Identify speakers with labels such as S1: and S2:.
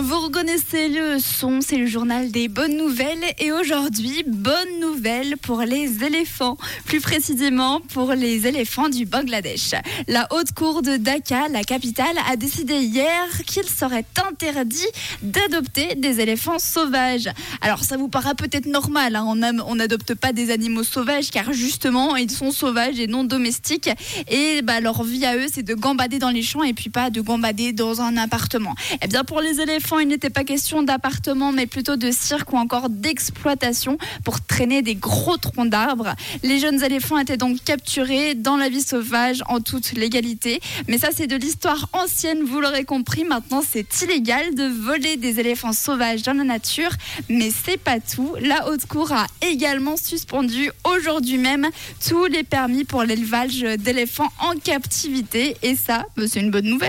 S1: Vous reconnaissez le son, c'est le journal des bonnes nouvelles et aujourd'hui, bonne nouvelle pour les éléphants, plus précisément pour les éléphants du Bangladesh. La haute cour de Dhaka, la capitale, a décidé hier qu'il serait interdit d'adopter des éléphants sauvages. Alors ça vous paraît peut-être normal, hein, on n'adopte pas des animaux sauvages car justement ils sont sauvages et non domestiques et bah, leur vie à eux c'est de gambader dans les champs et puis pas de gambader dans un appartement. Eh bien pour les éléphants il n'était pas question d'appartement mais plutôt de cirque ou encore d'exploitation pour traîner des gros troncs d'arbres. Les jeunes éléphants étaient donc capturés dans la vie sauvage en toute légalité. Mais ça c'est de l'histoire ancienne, vous l'aurez compris. Maintenant c'est illégal de voler des éléphants sauvages dans la nature. Mais c'est pas tout. La haute cour a également suspendu aujourd'hui même tous les permis pour l'élevage d'éléphants en captivité. Et ça, c'est une bonne nouvelle.